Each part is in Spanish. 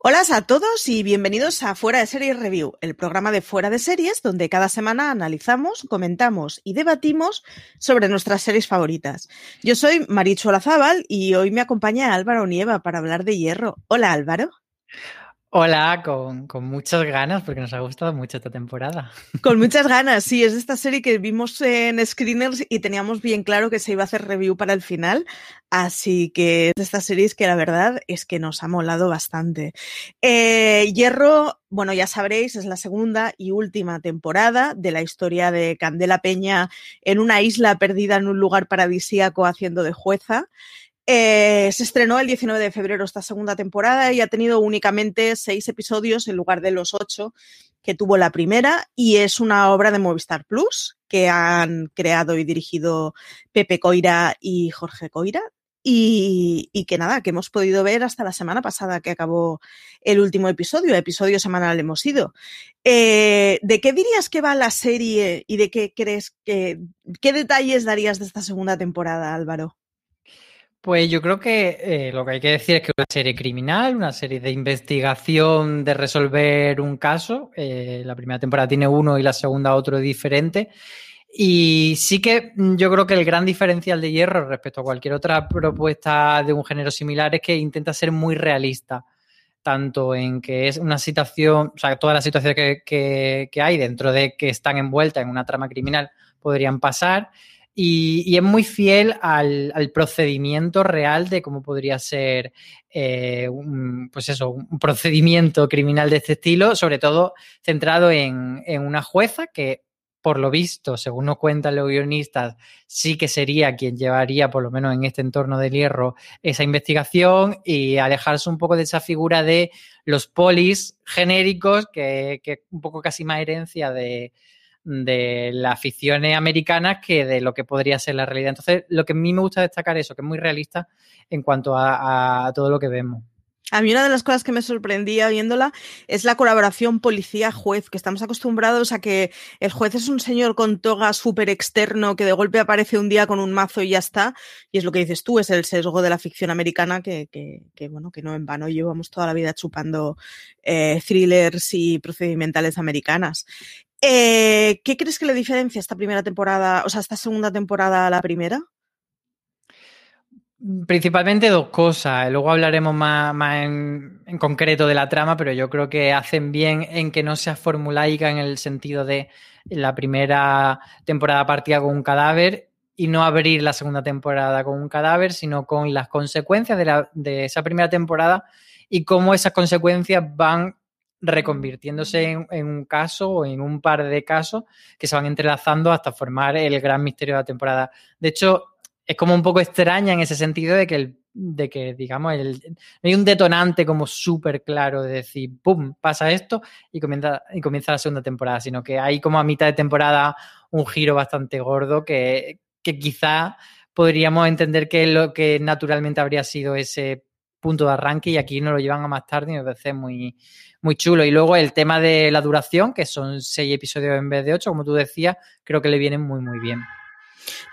Hola a todos y bienvenidos a Fuera de Series Review, el programa de Fuera de Series donde cada semana analizamos, comentamos y debatimos sobre nuestras series favoritas. Yo soy Marichu Olazábal y hoy me acompaña Álvaro Nieva para hablar de Hierro. Hola Álvaro. Hola, con, con, muchas ganas, porque nos ha gustado mucho esta temporada. Con muchas ganas, sí, es esta serie que vimos en Screeners y teníamos bien claro que se iba a hacer review para el final, así que es de estas que la verdad es que nos ha molado bastante. Eh, Hierro, bueno, ya sabréis, es la segunda y última temporada de la historia de Candela Peña en una isla perdida en un lugar paradisíaco haciendo de jueza. Eh, se estrenó el 19 de febrero esta segunda temporada y ha tenido únicamente seis episodios en lugar de los ocho que tuvo la primera y es una obra de Movistar Plus que han creado y dirigido Pepe Coira y Jorge Coira. Y, y, que nada, que hemos podido ver hasta la semana pasada que acabó el último episodio, episodio semanal hemos ido. Eh, ¿De qué dirías que va la serie y de qué crees que, qué detalles darías de esta segunda temporada, Álvaro? Pues yo creo que eh, lo que hay que decir es que una serie criminal, una serie de investigación de resolver un caso. Eh, la primera temporada tiene uno y la segunda otro diferente. Y sí que yo creo que el gran diferencial de Hierro respecto a cualquier otra propuesta de un género similar es que intenta ser muy realista, tanto en que es una situación, o sea, todas las situaciones que, que, que hay dentro de que están envueltas en una trama criminal podrían pasar, y, es muy fiel al, procedimiento real de cómo podría ser eh, un, pues eso, un procedimiento criminal de este estilo, sobre todo centrado en, una jueza que, por lo visto, según nos cuentan los guionistas, sí que sería quien llevaría, por lo menos en este entorno del hierro, esa investigación y alejarse un poco de esa figura de los polis genéricos, que, que un poco casi más herencia de, de las ficciones americanas que de lo que podría ser la realidad. Entonces, lo que a mí me gusta destacar es eso, que es muy realista en cuanto a, todo lo que vemos. A mí una de las cosas que me sorprendía viéndola es la colaboración policía-juez, que estamos acostumbrados a que el juez es un señor con toga súper externo que de golpe aparece un día con un mazo y ya está. Y es lo que dices tú, es el sesgo de la ficción americana que, bueno, que no en vano llevamos toda la vida chupando eh, thrillers y procedimentales americanas. Eh, ¿Qué crees que le diferencia esta primera temporada, o sea, esta segunda temporada a la primera? Principalmente dos cosas. Luego hablaremos más, en, concreto de la trama, pero yo creo que hacen bien en que no sea formulaica en el sentido de la primera temporada partía con un cadáver y no abrir la segunda temporada con un cadáver, sino con las consecuencias de esa primera temporada y cómo esas consecuencias van reconvirtiéndose en, un caso o en un par de casos que se van entrelazando hasta formar el gran misterio de la temporada. De hecho, es como un poco extraña en ese sentido de que, el, de que digamos, el, hay un detonante como súper claro de decir, ¡pum!, pasa esto y comienza, y comienza la segunda temporada, sino que hay como a mitad de temporada un giro bastante gordo que, que quizá podríamos entender que lo que naturalmente habría sido ese punto de arranque y aquí nos lo llevan a más tarde y me parece muy, muy chulo. Y luego el tema de la duración, que son seis episodios en vez de ocho, como tú decías, creo que le vienen muy, muy bien.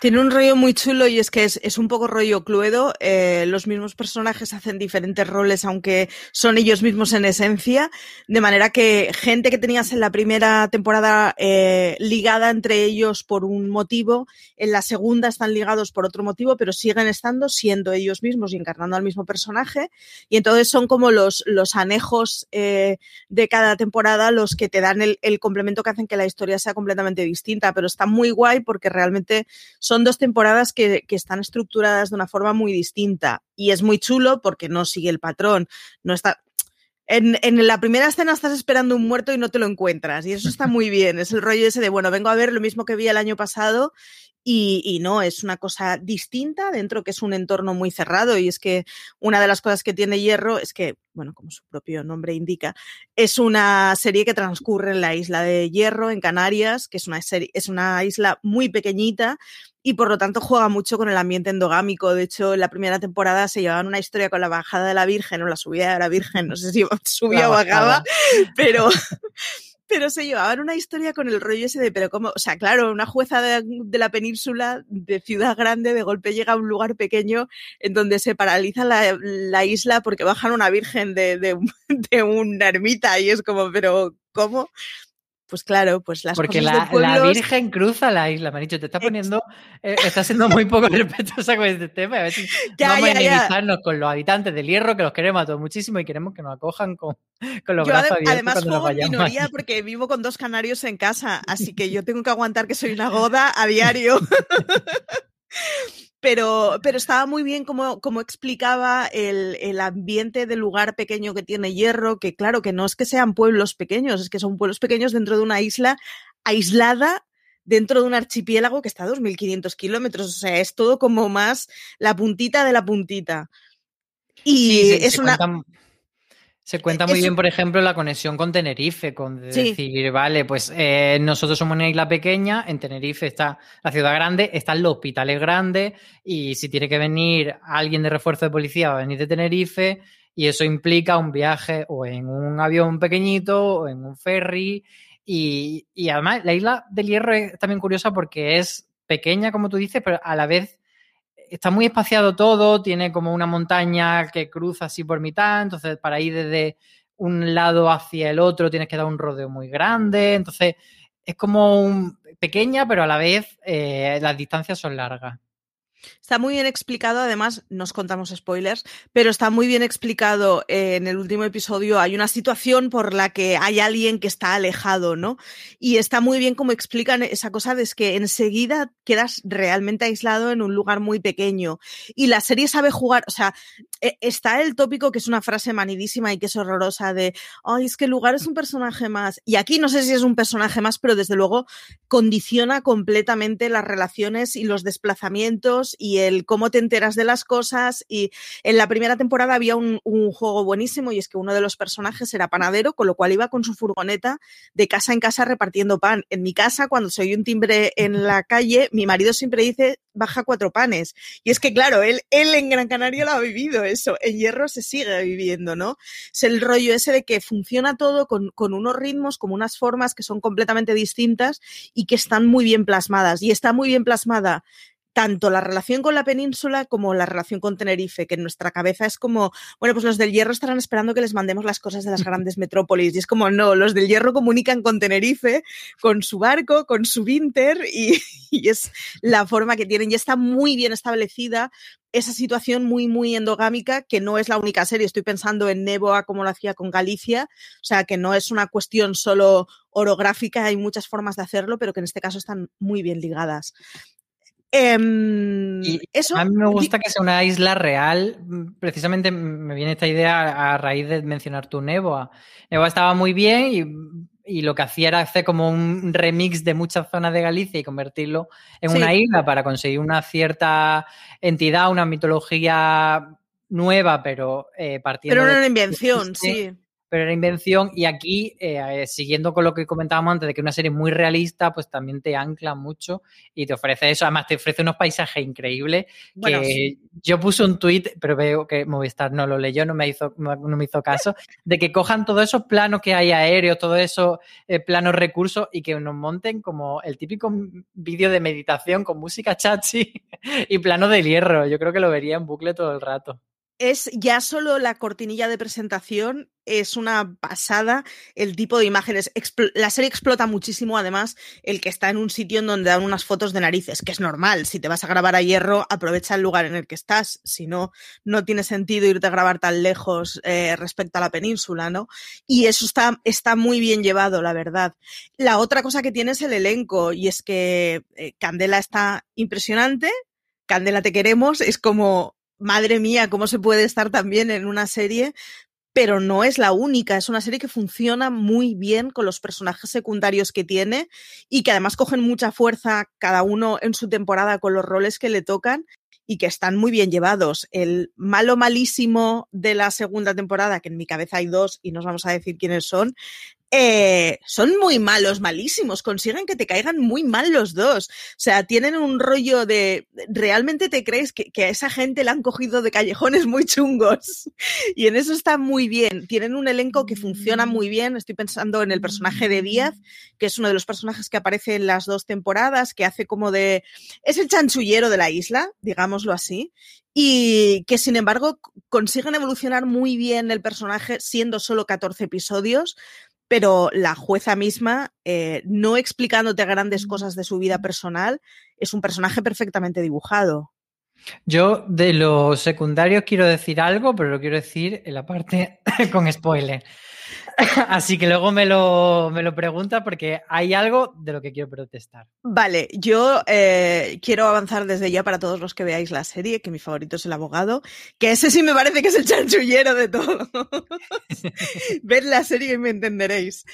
Tiene un rollo muy chulo y es que es, un poco rollo cluedo. Eh, los mismos personajes hacen diferentes roles, aunque son ellos mismos en esencia. De manera que gente que tenías en la primera temporada eh, ligada entre ellos por un motivo, en la segunda están ligados por otro motivo, pero siguen estando siendo ellos mismos y encarnando al mismo personaje. Y entonces son como los, los anejos eh, de cada temporada los que te dan el, el complemento que hacen que la historia sea completamente distinta. Pero está muy guay porque realmente son dos temporadas que, están estructuradas de una forma muy distinta. Y es muy chulo porque no sigue el patrón, no está... En, la primera escena estás esperando un muerto y no te lo encuentras y eso está muy bien, es el rollo ese de, bueno, vengo a ver lo mismo que vi el año pasado y, no, es una cosa distinta dentro que es un entorno muy cerrado y es que una de las cosas que tiene Hierro es que, bueno, como su propio nombre indica, es una serie que transcurre en la isla de Hierro, en Canarias, que es una, serie, es una isla muy pequeñita y por lo tanto juega mucho con el ambiente endogámico. De hecho, en la primera temporada se llevaban una historia con la bajada de la Virgen o la subida de la Virgen, no sé si subía o bajaba, pero pero se llevaban una historia con el rollo ese de, pero como, o sea, claro, una jueza de, la península, de ciudad grande, de golpe llega a un lugar pequeño en donde se paraliza la, isla porque bajan una virgen de, de, de una ermita y es como, pero ¿cómo? Pues claro, pues las Porque cosas la, la Virgen cruza la isla, dicho, te está poniendo, eh, está siendo muy poco respetuosa con este tema. A vamos a enemizarnos con los habitantes del hierro, que los queremos a todos muchísimo y queremos que nos acojan con, con los brazos abiertos. Además, juego en minoría porque vivo con dos canarios en casa, así que yo tengo que aguantar que soy una goda a diario. Pero, pero estaba muy bien como, como explicaba el, el, ambiente del lugar pequeño que tiene Hierro, que claro, que no es que sean pueblos pequeños, es que son pueblos pequeños dentro de una isla aislada dentro de un archipiélago que está a 2.500 kilómetros, o sea, es todo como más la puntita de la puntita. Y es una... Se cuenta muy bien, por ejemplo, la conexión con Tenerife, con decir, vale, pues eh, nosotros somos una isla pequeña, en Tenerife está la ciudad grande, están los hospitales grandes y si tiene que venir alguien de refuerzo de policía va a venir de Tenerife y eso implica un viaje o en un avión pequeñito o en un ferry y, y además la isla del Hierro es también curiosa porque es pequeña, como tú dices, pero a la vez está muy espaciado todo, tiene como una montaña que cruza así por mitad, entonces para ir desde un lado hacia el otro tienes que dar un rodeo muy grande, entonces es como un, pequeña, pero a la vez eh, las distancias son largas. Está muy bien explicado, además, nos contamos spoilers, pero está muy bien explicado eh, en el último episodio. Hay una situación por la que hay alguien que está alejado, ¿no? Y está muy bien como explican esa cosa de que enseguida quedas realmente aislado en un lugar muy pequeño. Y la serie sabe jugar, o sea, e, está el tópico que es una frase manidísima y que es horrorosa de, ay, es que el lugar es un personaje más. Y aquí no sé si es un personaje más, pero desde luego condiciona completamente las relaciones y los desplazamientos y el cómo te enteras de las cosas. Y en la primera temporada había un, juego buenísimo y es que uno de los personajes era panadero, con lo cual iba con su furgoneta de casa en casa repartiendo pan. En mi casa, cuando soy un timbre en la calle, mi marido siempre dice, baja cuatro panes. Y es que, claro, él, él en Gran Canaria lo ha vivido eso. En Hierro se sigue viviendo, ¿no? Es el rollo ese de que funciona todo con, con unos ritmos, como unas formas que son completamente distintas y que están muy bien plasmadas. Y está muy bien plasmada tanto la relación con la península como la relación con Tenerife, que en nuestra cabeza es como, bueno, pues los del Hierro estarán esperando que les mandemos las cosas de las grandes metrópolis. Y es como, no, los del Hierro comunican con Tenerife, con su barco, con su Winter, y, es la forma que tienen. Y está muy bien establecida esa situación muy, muy endogámica, que no es la única serie. Estoy pensando en Neboa como lo hacía con Galicia, o sea, que no es una cuestión solo orográfica, hay muchas formas de hacerlo, pero que en este caso están muy bien ligadas. Em, eso, a mí me gusta que sea una isla real. Precisamente me viene esta idea a raíz de mencionar tu Neboa. Neboa estaba muy bien y, lo que hacía era hacer como un remix de muchas zonas de Galicia y convertirlo en una isla para conseguir una cierta entidad, una mitología nueva, pero eh, partiendo. Pero una invención, sí. Pero era invención. Y aquí, eh, siguiendo con lo que comentábamos antes, de que una serie muy realista, pues también te ancla mucho y te ofrece eso. Además, te ofrece unos paisajes increíbles. que Yo puse un tweet, pero veo que Movistar no lo leyó, no me hizo, no me hizo caso, de que cojan todos esos planos que hay aéreos, todos esos eh, planos recursos y que nos monten como el típico vídeo de meditación con música chachi y plano de hierro. Yo creo que lo vería en bucle todo el rato es ya solo la cortinilla de presentación, es una pasada el tipo de imágenes. la serie explota muchísimo, además, el que está en un sitio en donde dan unas fotos de narices, que es normal. Si te vas a grabar a hierro, aprovecha el lugar en el que estás. Si no, no tiene sentido irte a grabar tan lejos eh, respecto a la península, ¿no? Y eso está, está muy bien llevado, la verdad. La otra cosa que tiene es el elenco, y es que eh, Candela está impresionante. Candela te queremos, es como madre mía, cómo se puede estar también en una serie, pero no es la única, es una serie que funciona muy bien con los personajes secundarios que tiene y que además cogen mucha fuerza cada uno en su temporada con los roles que le tocan y que están muy bien llevados. El malo malísimo de la segunda temporada, que en mi cabeza hay dos y nos vamos a decir quiénes son, eh, son muy malos, malísimos, consiguen que te caigan muy mal los dos. O sea, tienen un rollo de, realmente te crees que, a esa gente la han cogido de callejones muy chungos. Y en eso está muy bien. Tienen un elenco que funciona muy bien. Estoy pensando en el personaje de Díaz, que es uno de los personajes que aparece en las dos temporadas, que hace como de, es el chanchullero de la isla, digámoslo así y que sin embargo consiguen evolucionar muy bien el personaje siendo solo 14 episodios, pero la jueza misma, eh, no explicándote grandes cosas de su vida personal, es un personaje perfectamente dibujado. Yo de los secundarios quiero decir algo, pero lo quiero decir en la parte con spoiler. Así que luego me lo, me lo pregunta porque hay algo de lo que quiero protestar. Vale, yo eh, quiero avanzar desde ya para todos los que veáis la serie, que mi favorito es el abogado, que ese sí me parece que es el chanchullero de todo. Ved la serie y me entenderéis.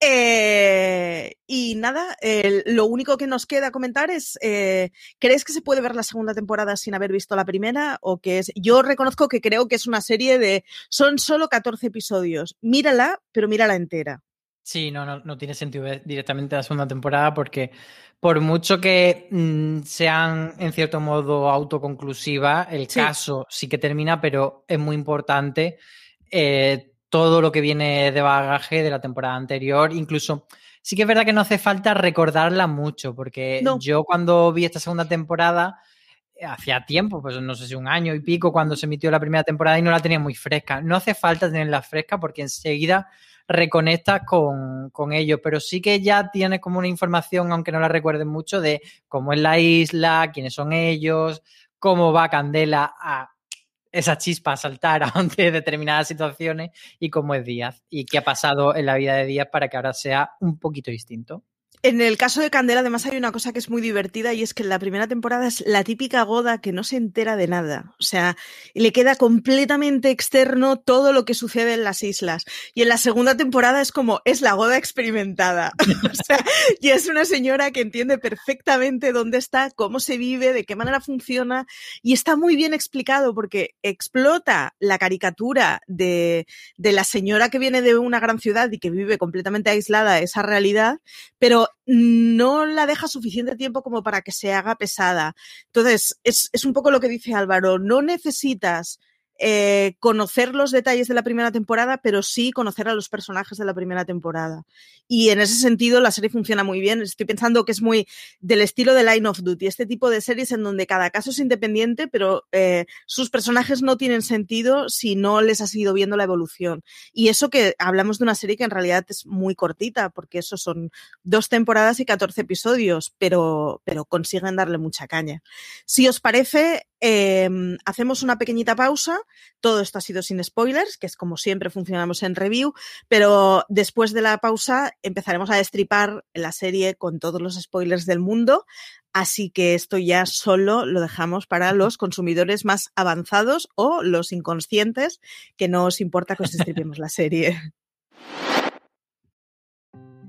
Eh, y nada, lo único que nos queda comentar es, eh, ¿crees que se puede ver la segunda temporada sin haber visto la primera? O que es, yo reconozco que creo que es una serie de, son solo 14 episodios. Mírala, pero mírala entera. Sí, no, no, no tiene sentido ver directamente la segunda temporada porque por mucho que mm, sean en cierto modo autoconclusiva, el caso sí que termina, pero es muy importante. Eh, todo lo que viene de bagaje de la temporada anterior. Incluso sí que es verdad que no hace falta recordarla mucho, porque yo cuando vi esta segunda temporada, eh, hacía tiempo, pues no sé si un año y pico, cuando se emitió la primera temporada y no la tenía muy fresca. No hace falta tenerla fresca porque enseguida reconectas con, con ello, pero sí que ya tienes como una información, aunque no la recuerdes mucho, de cómo es la isla, quiénes son ellos, cómo va Candela a esa chispa saltar ante determinadas situaciones y cómo es Díaz y qué ha pasado en la vida de Díaz para que ahora sea un poquito distinto. En el caso de Candela, además, hay una cosa que es muy divertida y es que en la primera temporada es la típica goda que no se entera de nada. O sea, le queda completamente externo todo lo que sucede en las islas. Y en la segunda temporada es como, es la goda experimentada. o sea, y es una señora que entiende perfectamente dónde está, cómo se vive, de qué manera funciona. Y está muy bien explicado porque explota la caricatura de, de la señora que viene de una gran ciudad y que vive completamente aislada esa realidad, pero no la deja suficiente tiempo como para que se haga pesada. Entonces, es, es un poco lo que dice Álvaro, no necesitas eh, conocer los detalles de la primera temporada, pero sí conocer a los personajes de la primera temporada. Y en ese sentido la serie funciona muy bien. Estoy pensando que es muy del estilo de Line of Duty, este tipo de series en donde cada caso es independiente, pero eh, sus personajes no tienen sentido si no les has ido viendo la evolución. Y eso que hablamos de una serie que en realidad es muy cortita, porque eso son dos temporadas y 14 episodios, pero, pero consiguen darle mucha caña. Si os parece, Em, hacemos una pequeñita pausa. Todo esto ha sido sin spoilers, que es como siempre funcionamos en review, pero después de la pausa empezaremos a destripar la serie con todos los spoilers del mundo. Así que esto ya solo lo dejamos para los consumidores más avanzados o los inconscientes que no os importa que os destripemos la serie.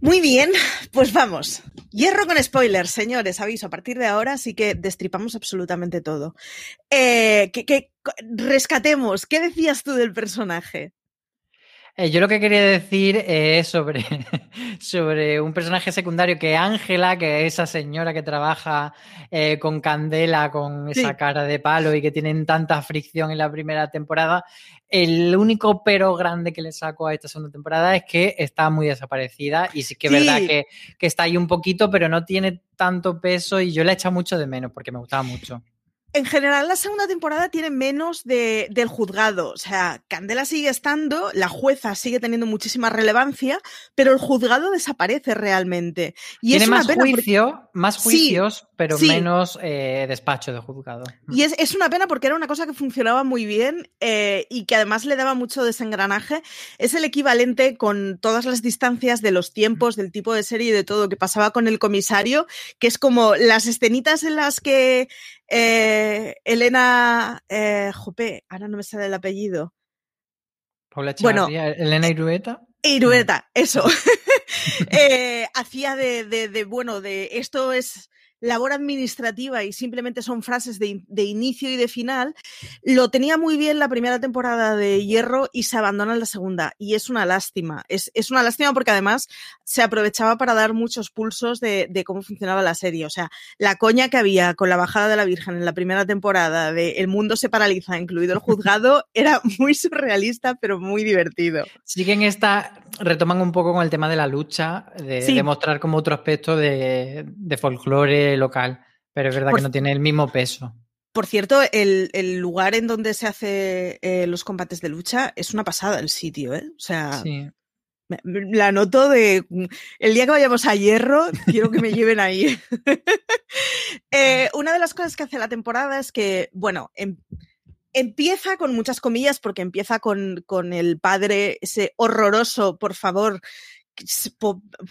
Muy bien, pues vamos. Hierro con spoilers, señores, aviso, a partir de ahora sí que destripamos absolutamente todo. Eh, que, que rescatemos, ¿qué decías tú del personaje? Eh, yo lo que quería decir es sobre, sobre un personaje secundario que Ángela, que es esa señora que trabaja eh, con Candela, con esa cara de palo y que tienen tanta fricción en la primera temporada. El único pero grande que le saco a esta segunda temporada es que está muy desaparecida y sí que es Sí. verdad que, que está ahí un poquito, pero no tiene tanto peso y yo la he echado mucho de menos porque me gustaba mucho. En general, la segunda temporada tiene menos de, del juzgado. O sea, Candela sigue estando, la jueza sigue teniendo muchísima relevancia, pero el juzgado desaparece realmente. Y tiene es una más porque- más Sí, juicios, pero sí. menos eh, despacho de juzgado. Y es, es una pena porque era una cosa que funcionaba muy bien eh, y que además le daba mucho desengranaje. Es el equivalente con todas las distancias de los tiempos, del tipo de serie y de todo que pasaba con el comisario, que es como las escenitas en las que eh, Elena, eh, jope, ahora no me sale el apellido. Paula Bueno. Elena Irueta. Irueta, eso. Eh, hacía de, de- de, bueno, de esto es labor administrativa y simplemente son frases de, de inicio y de final. Lo tenía muy bien la primera temporada de Hierro y se abandona en la segunda. Y es una lástima. Es, es una lástima porque además se aprovechaba para dar muchos pulsos de, de cómo funcionaba la serie. O sea, la coña que había con la bajada de la Virgen en la primera temporada de El mundo se paraliza, incluido el juzgado, era muy surrealista, pero muy divertido. Sí que en esta retoman un poco con el tema de la lucha, de Sí. demostrar como otro aspecto de, de folclore local, pero es verdad Por- que no tiene el mismo peso. Por cierto, el, el lugar en donde se hace eh, los combates de lucha es una pasada el sitio, ¿eh? O sea, Sí. la noto de el día que vayamos a Hierro, quiero que me lleven ahí. Eh, una de las cosas que hace la temporada es que, bueno, em- empieza con muchas comillas porque empieza con, con el padre, ese horroroso, por favor.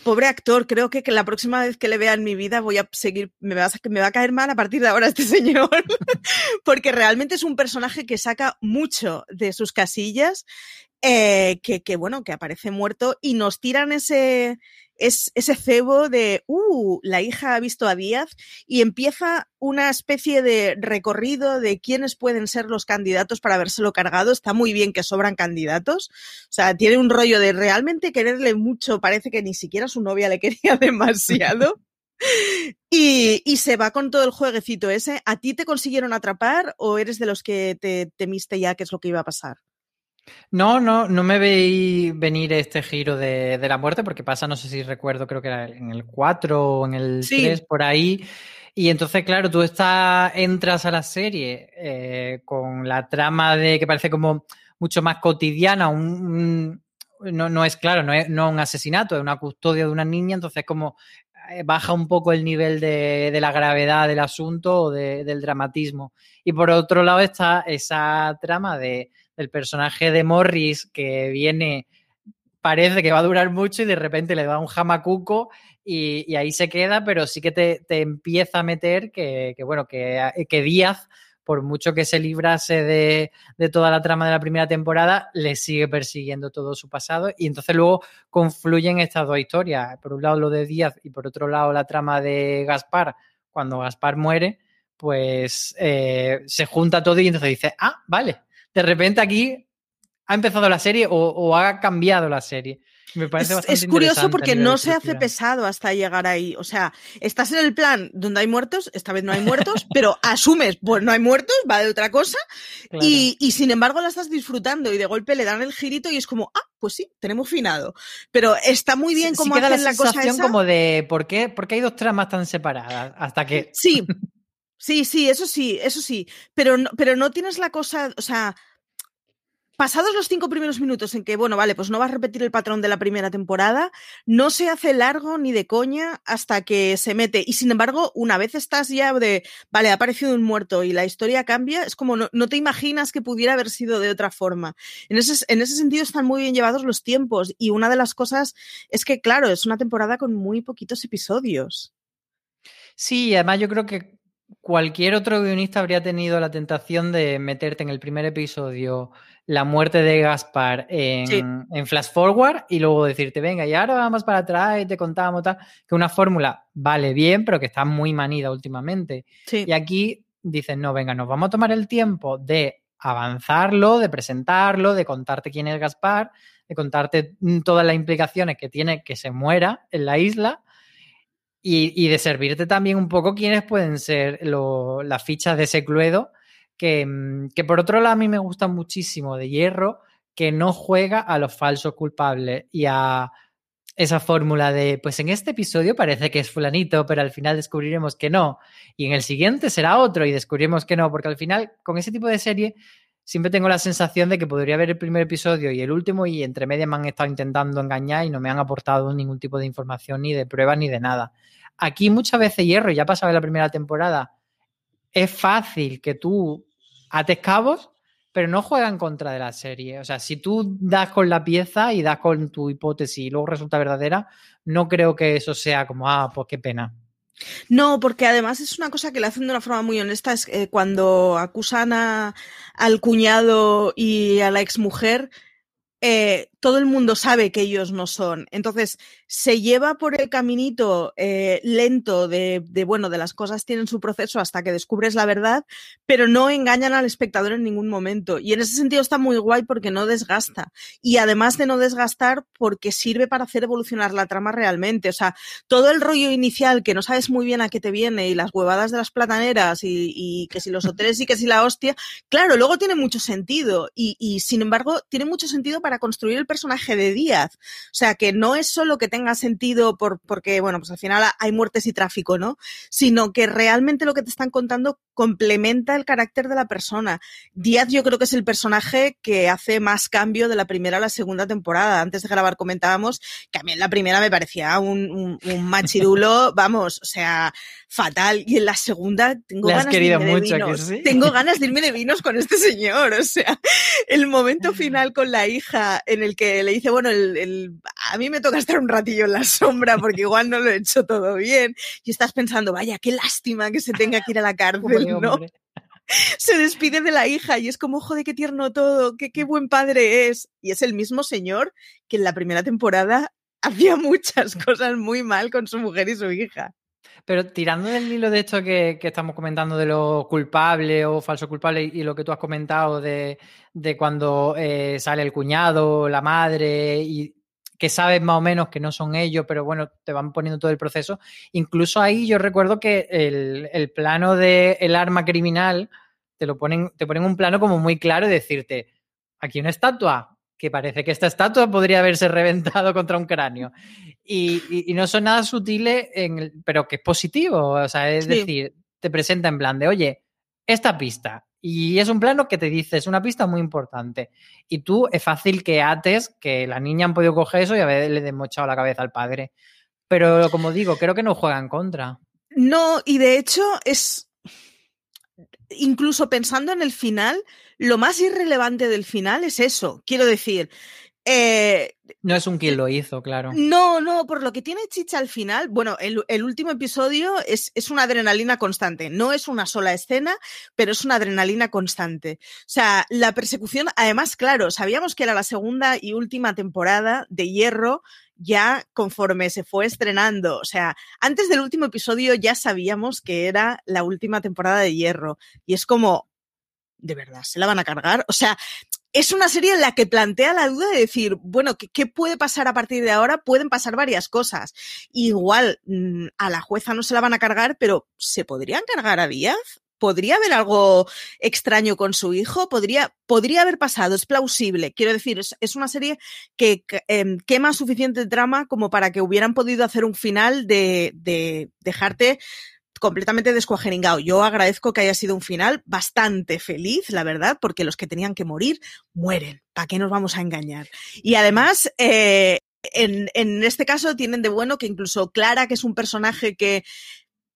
Pobre actor, creo que, que la próxima vez que le vea en mi vida voy a seguir, me va a, caer mal a partir de ahora este señor, porque realmente es un personaje que saca mucho de sus casillas, eh, que, bueno, que aparece muerto y nos tiran ese, es, ese cebo de, uh, la hija ha visto a Díaz y empieza una especie de recorrido de quiénes pueden ser los candidatos para habérselo cargado. Está muy bien que sobran candidatos. O sea, tiene un rollo de realmente quererle mucho. Parece que ni siquiera su novia le quería demasiado. Y, y se va con todo el jueguecito ese. ¿A ti te consiguieron atrapar o eres de los que te temiste ya qué es lo que iba a pasar? No, no, no me veí venir este giro de, de la muerte, porque pasa, no sé si recuerdo, creo que era en el 4 o en el Sí. 3, por ahí. Y entonces, claro, tú estás, entras a la serie eh, con la trama de que parece como mucho más cotidiana, un, un- no, no es claro, no es no un asesinato, es una custodia de una niña, entonces como baja un poco el nivel de, de la gravedad del asunto o de- del dramatismo. Y por otro lado está esa trama de, del personaje de Morris que viene, parece que va a durar mucho y de repente le da un jamacuco y, y ahí se queda, pero sí que te, te empieza a meter que, que, bueno, que, que Díaz, por mucho que se librase de, de toda la trama de la primera temporada, le sigue persiguiendo todo su pasado y entonces luego confluyen estas dos historias. Por un lado lo de Díaz y por otro lado la trama de Gaspar, cuando Gaspar muere, pues eh, se junta todo y entonces dice, ah, vale, de repente aquí ha empezado la serie o, o ha cambiado la serie. Me parece es, bastante es curioso porque no se hace pesado hasta llegar ahí. O sea, estás en el plan donde hay muertos, esta vez no hay muertos, pero asumes, pues no hay muertos, va de otra cosa, Claro. y, y sin embargo la estás disfrutando y de golpe le dan el girito y es como, ah, pues sí, tenemos finado. Pero está muy bien Sí- sí cómo queda hacen la la cosa esa. como de ¿por qué, ¿por qué hay dos tramas tan separadas? Hasta que Sí, sí, sí, eso sí, eso sí. Pero no, pero no tienes la cosa, o sea, pasados los cinco primeros minutos en que, bueno, vale, pues no vas a repetir el patrón de la primera temporada, no se hace largo ni de coña hasta que se mete. Y sin embargo, una vez estás ya de, vale, ha aparecido un muerto y la historia cambia, es como no, no te imaginas que pudiera haber sido de otra forma. En ese, en ese sentido están muy bien llevados los tiempos. Y una de las cosas es que, claro, es una temporada con muy poquitos episodios. Sí, además yo creo que cualquier otro guionista habría tenido la tentación de meterte en el primer episodio la muerte de Gaspar en, en, Flash Forward y luego decirte, venga, y ahora vamos para atrás y te contamos tal, que una fórmula vale bien, pero que está muy manida últimamente. Y aquí dicen, no, venga, nos vamos a tomar el tiempo de avanzarlo, de presentarlo, de contarte quién es Gaspar, de contarte todas las implicaciones que tiene que se muera en la isla y, de servirte también un poco quiénes pueden ser las fichas de ese Cluedo, que, mm, que por otro lado a mí me gusta muchísimo de Hierro, que no juega a los falsos culpables y a esa fórmula de, pues en este episodio parece que es fulanito, pero al final descubriremos que no, y en el siguiente será otro y descubriremos que no, porque al final con ese tipo de serie siempre tengo la sensación de que podría ver el primer episodio y el último y entre medias me han estado intentando engañar y no me han aportado ningún tipo de información ni de prueba ni de nada. Aquí muchas veces hierro, ya pasaba en la primera temporada, es fácil que tú ates cabos, pero no juega en contra de la serie. O sea, si tú das con la pieza y das con tu hipótesis y luego resulta verdadera, no creo que eso sea como, ah, pues qué pena. No, porque además es una cosa que le hacen de una forma muy honesta, es que cuando acusan al cuñado y a la exmujer, eh, todo el mundo sabe que ellos no son. Entonces, se lleva por el caminito eh, lento de, bueno, de las cosas tienen su proceso hasta que descubres la verdad, pero no engañan al espectador en ningún momento. Y en ese sentido está muy guay porque no desgasta. Y además de no desgastar, porque sirve para hacer evolucionar la trama realmente. O sea, todo el rollo inicial que no sabes muy bien a qué te viene y las huevadas de las plataneras y, y que si los hoteles y que si la hostia, claro, luego tiene mucho sentido. Y, y sin embargo, tiene mucho sentido para construir el personaje de Díaz. O sea, que no es solo que tenga sentido por, porque, bueno, pues al final hay muertes y tráfico, ¿no? Sino que realmente lo que te están contando complementa el carácter de la persona. Díaz yo creo que es el personaje que hace más cambio de la primera a la segunda temporada. Antes de grabar comentábamos que a mí en la primera me parecía un, un, machirulo, vamos, o sea, fatal. Y en la segunda tengo ganas de irme de vinos. Tengo ganas de irme de vinos con este señor. O sea, el momento final con la hija en el que le dice, bueno, el, a mí me toca estar un ratillo en la sombra porque igual no lo he hecho todo bien. Y estás pensando, vaya, qué lástima que se tenga que ir a la cárcel, ¿no? Se despide de la hija y es como, joder, qué tierno todo, qué, qué buen padre es. Y es el mismo señor que en la primera temporada hacía muchas cosas muy mal con su mujer y su hija. Pero tirando del hilo de esto que, que, estamos comentando de lo culpable o falso culpable y, lo que tú has comentado de, de cuando eh, sale el cuñado, la madre y que sabes más o menos que no son ellos, pero bueno, te van poniendo todo el proceso. Incluso ahí yo recuerdo que el, el plano del el arma criminal te lo ponen, te ponen un plano como muy claro y decirte, aquí una estatua, que parece que esta estatua podría haberse reventado contra un cráneo. Y, y, y no son nada sutiles, en el, pero que es positivo. O sea, es sí. decir, te presenta en plan de, oye, esta pista. Y es un plano que te dice, es una pista muy importante. Y tú es fácil que ates que la niña han podido coger eso y haberle desmochado la cabeza al padre. Pero como digo, creo que no juega en contra. No, y de hecho es. Incluso pensando en el final, lo más irrelevante del final es eso. Quiero decir, eh, no es un quien lo hizo, claro. No, no, por lo que tiene Chicha al final, bueno, el, el último episodio es, es, una adrenalina constante. No es una sola escena, pero es una adrenalina constante. O sea, la persecución, además, claro, sabíamos que era la segunda y última temporada de Hierro, ya conforme se fue estrenando. O sea, antes del último episodio ya sabíamos que era la última temporada de Hierro. Y es como, ¿de verdad se la van a cargar? O sea, es una serie en la que plantea la duda de decir, bueno, ¿qué, ¿qué, puede pasar a partir de ahora? Pueden pasar varias cosas. Igual mmm, a la jueza no se la van a cargar, pero ¿se podrían cargar a Díaz? ¿Podría haber algo extraño con su hijo? ¿Podría, podría haber pasado? Es plausible. Quiero decir, es, una serie que eh, quema suficiente drama como para que hubieran podido hacer un final de, de dejarte completamente descuajeringado. Yo agradezco que haya sido un final bastante feliz, la verdad, porque los que tenían que morir mueren. ¿Para qué nos vamos a engañar? Y además, eh, en, en, este caso tienen de bueno que incluso Clara, que es un personaje que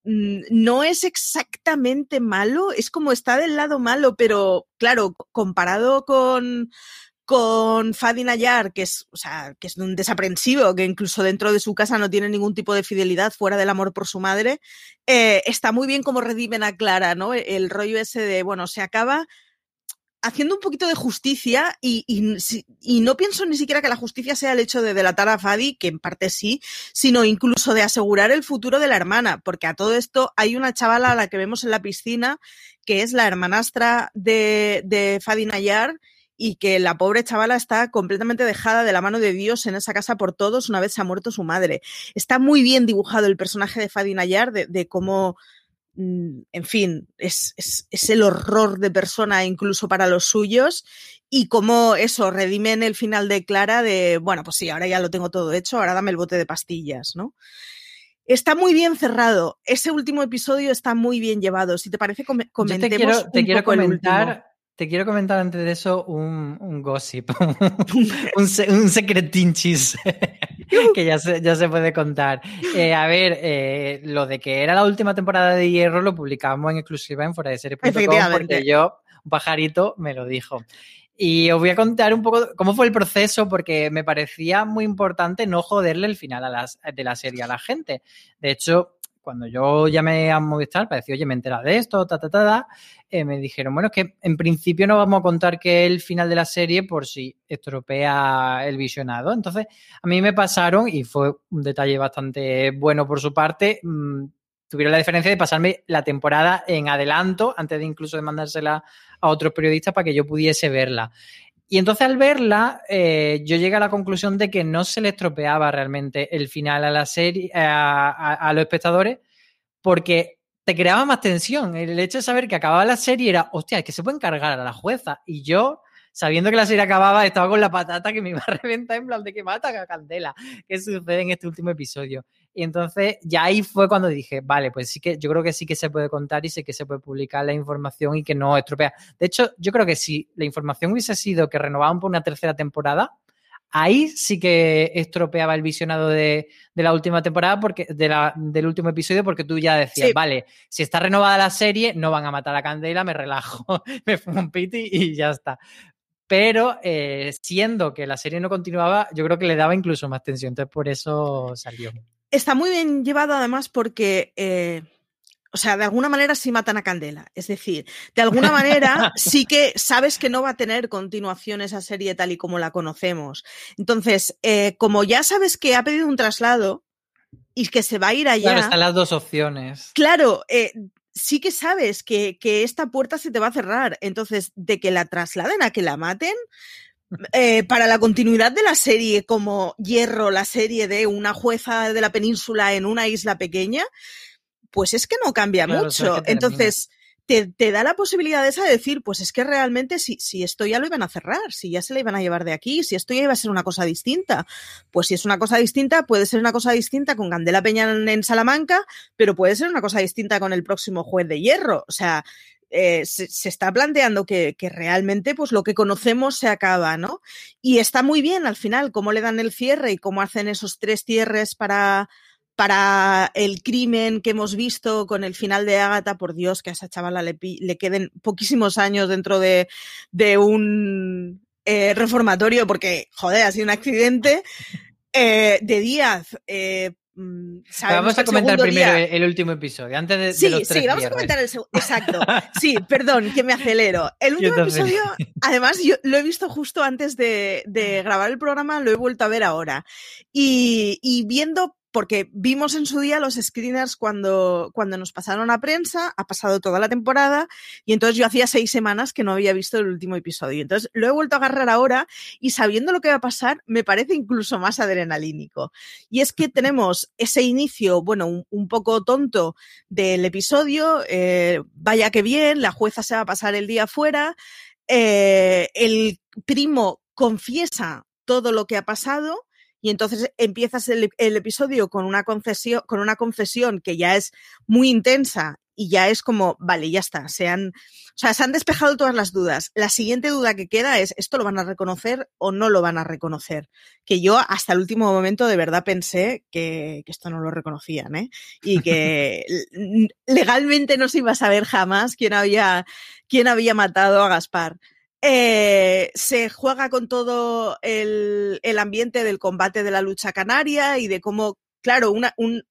mmm, no es exactamente malo, es como está del lado malo, pero claro, comparado con con Fadi Nayar, que es, o sea, que es un desaprensivo, que incluso dentro de su casa no tiene ningún tipo de fidelidad fuera del amor por su madre, eh, está muy bien como redimen a Clara, ¿no? El rollo ese de, bueno, se acaba haciendo un poquito de justicia y, y, y, no pienso ni siquiera que la justicia sea el hecho de delatar a Fadi, que en parte sí, sino incluso de asegurar el futuro de la hermana, porque a todo esto hay una chavala a la que vemos en la piscina, que es la hermanastra de, de Fadi Nayar, y que la pobre chavala está completamente dejada de la mano de Dios en esa casa por todos una vez se ha muerto su madre. Está muy bien dibujado el personaje de Fadi Nayar, de, de cómo Mm, en fin, es, es, es, el horror de persona incluso para los suyos y como eso redime en el final de Clara de, bueno, pues sí, ahora ya lo tengo todo hecho, ahora dame el bote de pastillas, ¿no? Está muy bien cerrado. Ese último episodio está muy bien llevado. Si te parece, com comentemos te quiero, te quiero comentar, te quiero comentar antes de eso un, un gossip, un, un secretinchis que ya se, ya se puede contar. Eh, a ver, eh, lo de que era la última temporada de Hierro lo publicamos en exclusiva en fuera de serie.com porque yo, un pajarito, me lo dijo. Y os voy a contar un poco cómo fue el proceso, porque me parecía muy importante no joderle el final a las, de la serie a la gente. De hecho, cuando yo llamé a Movistar para decir, oye, me he enterado de esto, ta, ta, ta, ta eh, me dijeron, bueno, es que en principio no vamos a contar que el final de la serie por si estropea el visionado. Entonces, a mí me pasaron, y fue un detalle bastante bueno por su parte, mmm, tuvieron la diferencia de pasarme la temporada en adelanto, antes de incluso de mandársela a otros periodistas para que yo pudiese verla. Y entonces al verla, eh, yo llegué a la conclusión de que no se le estropeaba realmente el final a la serie, a, los espectadores, porque te creaba más tensión. El hecho de saber que acababa la serie era, hostia, es que se puede encargar a la jueza. Y yo, sabiendo que la serie acababa, estaba con la patata que me iba a reventar en plan de que mata a Candela. ¿Qué sucede en este último episodio? Y entonces ya ahí fue cuando dije, vale, pues sí que yo creo que sí que se puede contar y sé que se puede publicar la información y que no estropea. De hecho, yo creo que si la información hubiese sido que renovaban por una tercera temporada, ahí sí que estropeaba el visionado de, de la última temporada, porque de la, del último episodio, porque tú ya decías, sí. vale, si está renovada la serie, no van a matar a Candela, me relajo, me fumo un piti y ya está. Pero eh, siendo que la serie no continuaba, yo creo que le daba incluso más tensión, entonces por eso salió. Está muy bien llevado además porque... Eh... O sea, de alguna manera sí matan a Candela. Es decir, de alguna manera sí que sabes que no va a tener continuación esa serie tal y como la conocemos. Entonces, eh, como ya sabes que ha pedido un traslado y que se va a ir allá. Claro, están las dos opciones. Claro, sí que sabes que, que, esta puerta se te va a cerrar. Entonces, de que la trasladen a que la maten. Eh, para la continuidad de la serie, como Hierro, la serie de una jueza de la península en una isla pequeña, pues es que no cambia claro, mucho. Entonces, te, da la posibilidad esa de decir, pues es que realmente si, si, esto ya lo iban a cerrar, si ya se le iban a llevar de aquí, si esto ya iba a ser una cosa distinta. Pues si es una cosa distinta, puede ser una cosa distinta con Candela Peña en, en Salamanca, pero puede ser una cosa distinta con el próximo juez de hierro. O sea, eh, se, se, está planteando que, que, realmente pues lo que conocemos se acaba, ¿no? Y está muy bien al final cómo le dan el cierre y cómo hacen esos tres cierres para, para el crimen que hemos visto con el final de Ágata, por Dios, que a esa chavala le, le queden poquísimos años dentro de, de un eh, reformatorio, porque, joder, ha sido un accidente. Eh, de Díaz, eh, vamos a comentar primero día... el último episodio, antes de, sí, de los tres Sí, vamos a comentar el segundo. Exacto. Sí, perdón, que me acelero. El último episodio, además, yo lo he visto justo antes de, de, grabar el programa, lo he vuelto a ver ahora. Y, y viendo porque vimos en su día los screeners cuando, cuando nos pasaron a prensa, ha pasado toda la temporada, y entonces yo hacía seis semanas que no había visto el último episodio. Entonces lo he vuelto a agarrar ahora y sabiendo lo que va a pasar, me parece incluso más adrenalínico. Y es que tenemos ese inicio, bueno, un, poco tonto del episodio, eh, vaya que bien, la jueza se va a pasar el día fuera, eh, el primo confiesa todo lo que ha pasado, y entonces empiezas el, episodio con una concesión, con una confesión que ya es muy intensa y ya es como, vale, ya está, se han, o sea, se han despejado todas las dudas. La siguiente duda que queda es, ¿esto lo van a reconocer o no lo van a reconocer? Que yo hasta el último momento de verdad pensé que, que esto no lo reconocían, ¿eh? Y que legalmente no se iba a saber jamás quién había, quién había matado a Gaspar. Eh, se juega con todo el, el, ambiente del combate de la lucha canaria y de cómo, claro, una, un,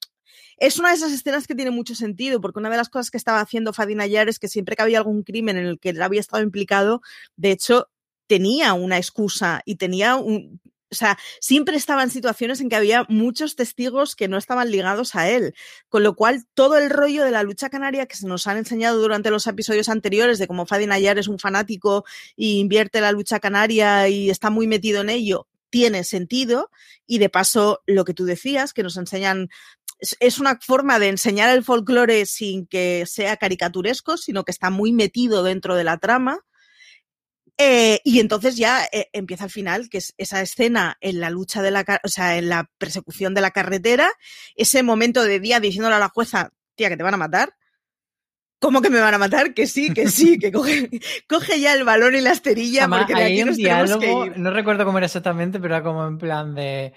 es una de esas escenas que tiene mucho sentido, porque una de las cosas que estaba haciendo Fadi Nayar es que siempre que había algún crimen en el que él había estado implicado, de hecho, tenía una excusa y tenía un, o sea, siempre estaba en situaciones en que había muchos testigos que no estaban ligados a él, con lo cual todo el rollo de la lucha canaria que se nos han enseñado durante los episodios anteriores de cómo Fadi Nayar es un fanático y invierte la lucha canaria y está muy metido en ello, tiene sentido y de paso lo que tú decías, que nos enseñan es una forma de enseñar el folclore sin que sea caricaturesco, sino que está muy metido dentro de la trama. Eh, y entonces ya eh, empieza el final, que es esa escena en la lucha de la, o sea, en la persecución de la carretera, ese momento de día diciéndole a la jueza, tía, que te van a matar. ¿Cómo que me van a matar? Que sí, que sí, que coge, coge ya el balón y la esterilla porque de aquí nos diálogo, que ir. No recuerdo cómo era exactamente, pero era como en plan de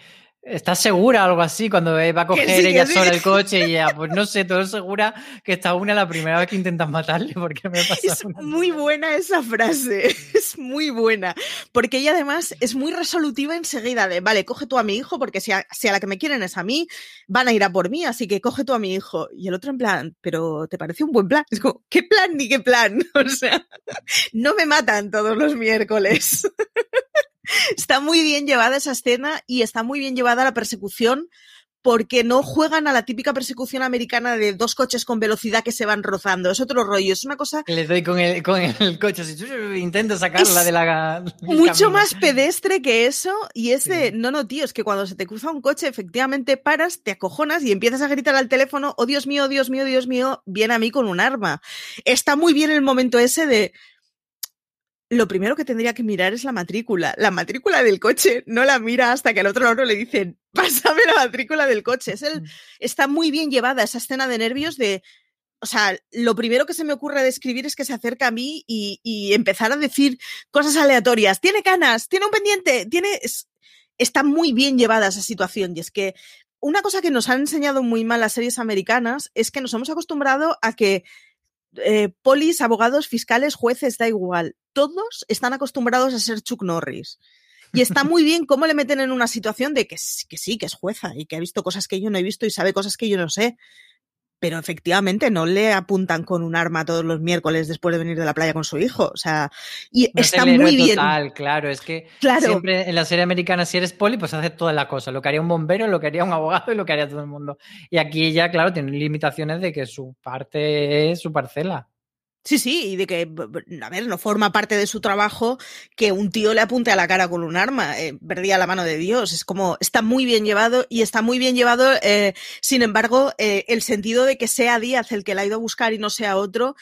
¿Estás segura algo así cuando va a coger ella sola el coche y ya, pues no sé, todo segura que está una la primera vez que intentas matarle porque me pasa Es muy buena esa frase, es muy buena, porque ella además es muy resolutiva enseguida de, vale, coge tú a mi hijo porque si a, si a la que me quieren es a mí, van a ir a por mí, así que coge tú a mi hijo. Y el otro en plan, pero ¿te parece un buen plan? Es como, ¿qué plan ni qué plan? O sea, no me matan todos los miércoles. Está muy bien llevada esa escena y está muy bien llevada la persecución porque no juegan a la típica persecución americana de dos coches con velocidad que se van rozando. Es otro rollo, es una cosa... Le doy con el, con el coche, si intento sacarla de la... Mucho más pedestre que eso y es de, no, no, tío, es que cuando se te cruza un coche efectivamente paras, te acojonas y empiezas a gritar al teléfono, oh Dios mío, Dios mío, Dios mío, viene a mí con un arma. Está muy bien el momento ese de lo primero que tendría que mirar es la matrícula. La matrícula del coche no la mira hasta que al otro lado le dicen, pásame la matrícula del coche. Es el, está muy bien llevada esa escena de nervios de, o sea, lo primero que se me ocurre describir es que se acerca a mí y, y empezar a decir cosas aleatorias. Tiene canas, tiene un pendiente, tiene... está muy bien llevada esa situación y es que una cosa que nos han enseñado muy mal las series americanas es que nos hemos acostumbrado a que eh, polis, abogados, fiscales, jueces, da igual. Todos están acostumbrados a ser Chuck Norris. Y está muy bien cómo le meten en una situación de que, que sí, que es jueza y que ha visto cosas que yo no he visto y sabe cosas que yo no sé pero efectivamente no le apuntan con un arma todos los miércoles después de venir de la playa con su hijo. O sea, y está muy bien. Total, claro, es que siempre en la serie americana, si eres poli, pues hace toda la cosa. Lo que haría un bombero, lo que haría un abogado y lo que haría todo el mundo. Y aquí ya, claro, tienen limitaciones de que su parte es su parcela. Sí, sí, y de que, a ver, no forma parte de su trabajo que un tío le apunte a la cara con un arma. Eh, perdía la mano de Dios. Es como, está muy bien llevado y está muy bien llevado, eh, sin embargo, eh, el sentido de que sea Díaz el que la ha ido a buscar y no sea otro,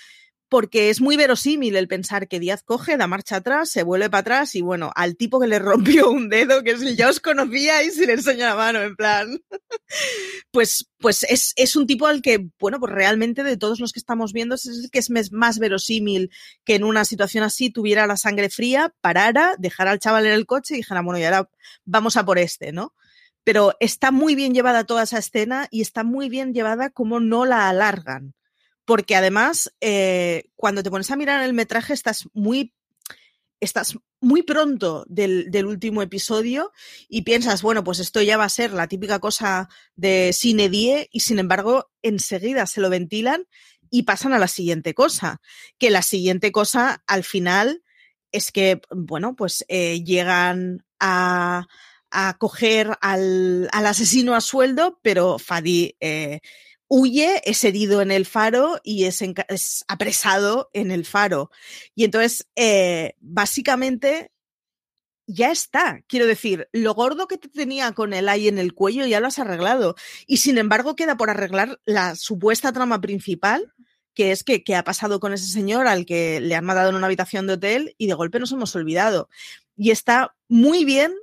porque es muy verosímil el pensar que Díaz coge, da marcha atrás, se vuelve para atrás y bueno, al tipo que le rompió un dedo, que es ya os conocía y se le enseña la mano, en plan. pues, pues es, es, un tipo al que, bueno, pues realmente de todos los que estamos viendo es el que es más verosímil que en una situación así tuviera la sangre fría, parara, dejara al chaval en el coche y dijera, bueno, y ahora vamos a por este, ¿no? Pero está muy bien llevada toda esa escena y está muy bien llevada como no la alargan porque además eh, cuando te pones a mirar el metraje estás muy estás muy pronto del, del, último episodio y piensas, bueno, pues esto ya va a ser la típica cosa de cine die y sin embargo enseguida se lo ventilan y pasan a la siguiente cosa, que la siguiente cosa al final es que, bueno, pues eh, llegan a, a coger al, asesino a sueldo, pero Fadi eh, huye, es herido en el faro y es, apresado en el faro. Y entonces, eh, básicamente, ya está. Quiero decir, lo gordo que te tenía con el ay en el cuello ya lo has arreglado. Y sin embargo, queda por arreglar la supuesta trama principal, que es que, ha pasado con ese señor al que le han matado en una habitación de hotel y de golpe nos hemos olvidado. Y está muy bien.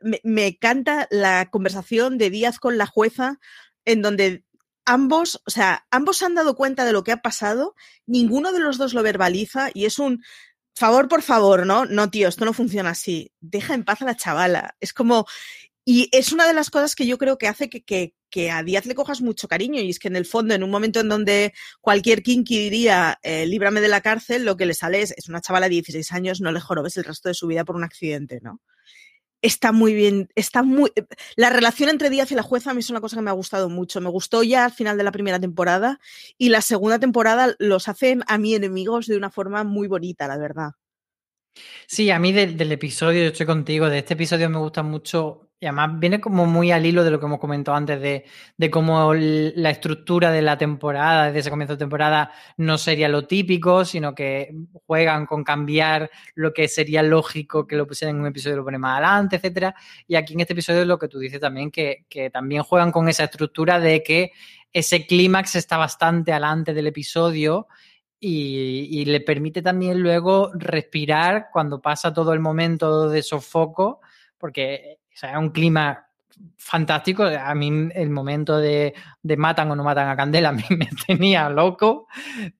Me, me encanta la conversación de Díaz con la jueza, en donde ambos, o sea, ambos han dado cuenta de lo que ha pasado, ninguno de los dos lo verbaliza y es un favor por favor, ¿no? No, tío, esto no funciona así. Deja en paz a la chavala. Es como, y es una de las cosas que yo creo que hace que, que, que a Díaz le cojas mucho cariño y es que en el fondo, en un momento en donde cualquier kinky diría, eh, líbrame de la cárcel, lo que le sale es, es una chavala de 16 años, no le jorobes el resto de su vida por un accidente, ¿no? Está muy bien, está muy... La relación entre Díaz y la jueza a mí es una cosa que me ha gustado mucho. Me gustó ya al final de la primera temporada y la segunda temporada los hacen a mí enemigos de una forma muy bonita, la verdad. Sí, a mí del episodio, yo estoy contigo, de este episodio me gusta mucho y además viene como muy al hilo de lo que hemos comentado antes de, de cómo la estructura de la temporada, desde ese comienzo de temporada, no sería lo típico, sino que juegan con cambiar lo que sería lógico que lo pusieran en un episodio y lo ponen más adelante, etcétera. Y aquí en este episodio es lo que tú dices también, que, que también juegan con esa estructura de que ese clímax está bastante adelante del episodio y, y, le permite también luego respirar cuando pasa todo el momento de sofoco, porque o sea, un clima fantástico. A mí el momento de, de, matan o no matan a Candela a mí me tenía loco,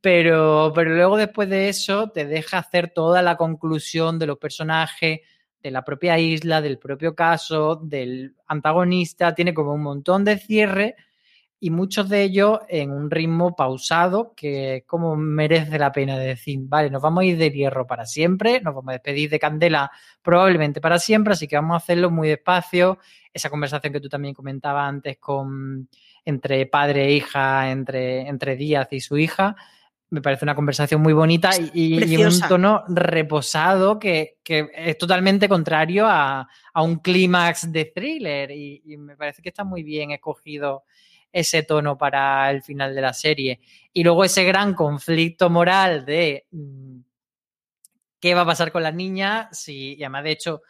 pero, pero luego después de eso te deja hacer toda la conclusión de los personajes, de la propia isla, del propio caso, del antagonista, tiene como un montón de cierre y muchos de ellos en un ritmo pausado que como merece la pena decir, vale, nos vamos a ir de hierro para siempre, nos vamos a despedir de Candela probablemente para siempre, así que vamos a hacerlo muy despacio. Esa conversación que tú también comentabas antes con entre padre e hija, entre, entre Díaz y su hija, me parece una conversación muy bonita y, y un tono reposado que, que es totalmente contrario a, a un clímax de thriller y, y me parece que está muy bien escogido ese tono para el final de la serie. Y luego ese gran conflicto moral de mm, qué va a pasar con las niñas, si, y además de hecho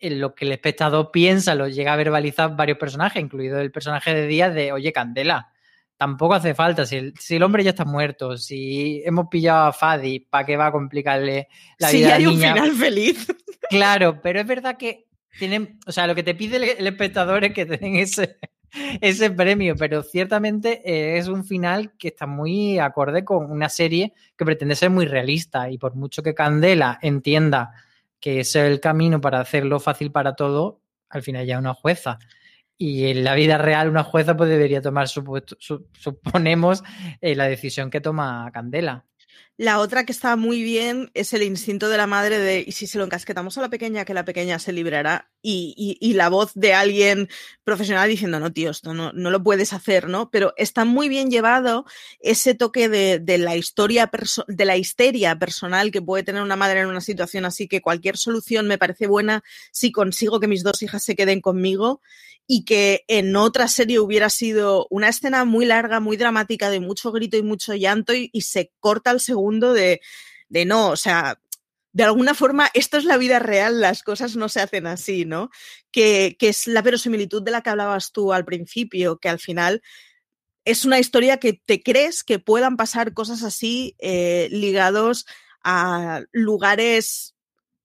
en lo que el espectador piensa lo llega a verbalizar varios personajes, incluido el personaje de Díaz de, oye, Candela, tampoco hace falta, si el, si el hombre ya está muerto, si hemos pillado a Fadi, ¿para qué va a complicarle la vida? Si a hay la un niña? final feliz. Claro, pero es verdad que tienen, o sea, lo que te pide el, el espectador es que te den ese, ese premio, pero ciertamente eh, es un final que está muy acorde con una serie que pretende ser muy realista y por mucho que Candela entienda que es el camino para hacerlo fácil para todo, al final ya una jueza. Y en la vida real una jueza pues debería tomar, su, suponemos, eh, la decisión que toma Candela. La otra que está muy bien es el instinto de la madre de, y si se lo encasquetamos a la pequeña, que la pequeña se librará. Y, y, la voz de alguien profesional diciendo, no, tío, esto no, no lo puedes hacer, ¿no? Pero está muy bien llevado ese toque de, de la historia, de la histeria personal que puede tener una madre en una situación así, que cualquier solución me parece buena si consigo que mis dos hijas se queden conmigo y que en otra serie hubiera sido una escena muy larga, muy dramática, de mucho grito y mucho llanto y, se corta el segundo de, de, no, o sea, de alguna forma esto es la vida real, las cosas no se hacen así, ¿no? Que, que es la verosimilitud de la que hablabas tú al principio, que al final es una historia que te crees que puedan pasar cosas así eh, ligados a lugares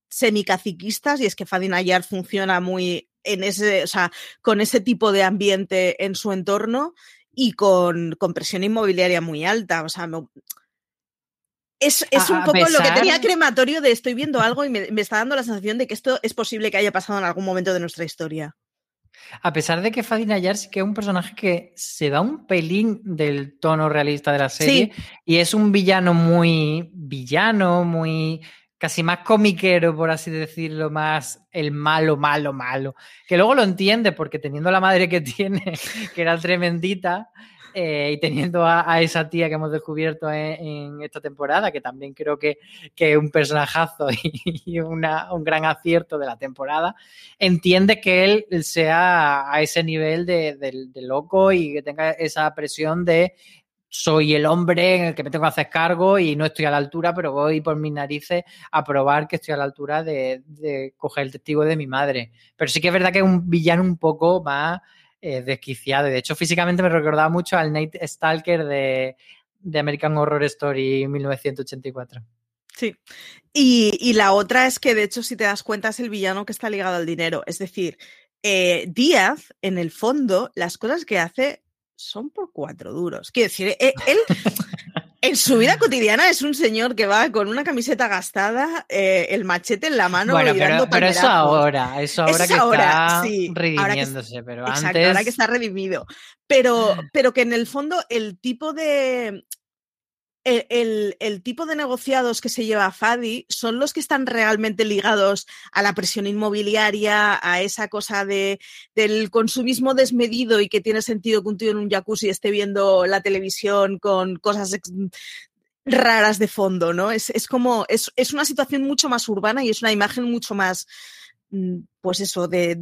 semicaciquistas y es que Fadi Nayar funciona muy en ese, o sea, con ese tipo de ambiente en su entorno y con, con presión inmobiliaria muy alta. O sea, me, es, es, un poco lo que tenía crematorio de estoy viendo algo y me, me está dando la sensación de que esto es posible que haya pasado en algún momento de nuestra historia. A pesar de que Fadi Nayar sí que es un personaje que se da un pelín del tono realista de la serie y es un villano muy villano, muy casi más comiquero, por así decirlo, más el malo, malo, malo. Que luego lo entiende porque teniendo la madre que tiene, que era tremendita, eh, y teniendo a, esa tía que hemos descubierto en, en esta temporada, que también creo que, que es un personajazo y, un gran acierto de la temporada, entiende que él sea a ese nivel de- de loco y que tenga esa presión de soy el hombre en el que me tengo que hacer cargo y no estoy a la altura, pero voy por mis narices a probar que estoy a la altura de, coger el testigo de mi madre. Pero sí que es verdad que es un villano un poco más eh, desquiciado. De hecho, físicamente me recordaba mucho al Nate Stalker de, de American Horror Story 1984. Sí. Y, y, la otra es que, de hecho, si te das cuenta, es el villano que está ligado al dinero. Es decir, eh, Díaz, en el fondo, las cosas que hace son por cuatro duros. Quiero decir, eh, él, En su vida cotidiana es un señor que va con una camiseta gastada, eh, el machete en la mano bueno, y pero, dando pero eso palmerazos. ahora, eso ahora Eso que ahora, está sí, ahora que redimiéndose, pero Exacto, antes... ahora que está redimido. Pero, pero que en el fondo el tipo de. El, el- tipo de negociados que se lleva Fadi son los que están realmente ligados a la presión inmobiliaria, a esa cosa de, del consumismo desmedido y que tiene sentido que un tío en un jacuzzi esté viendo la televisión con cosas ex- raras de fondo, ¿no? Es, es como, es, es una situación mucho más urbana y es una imagen mucho más, mm, pues eso, de,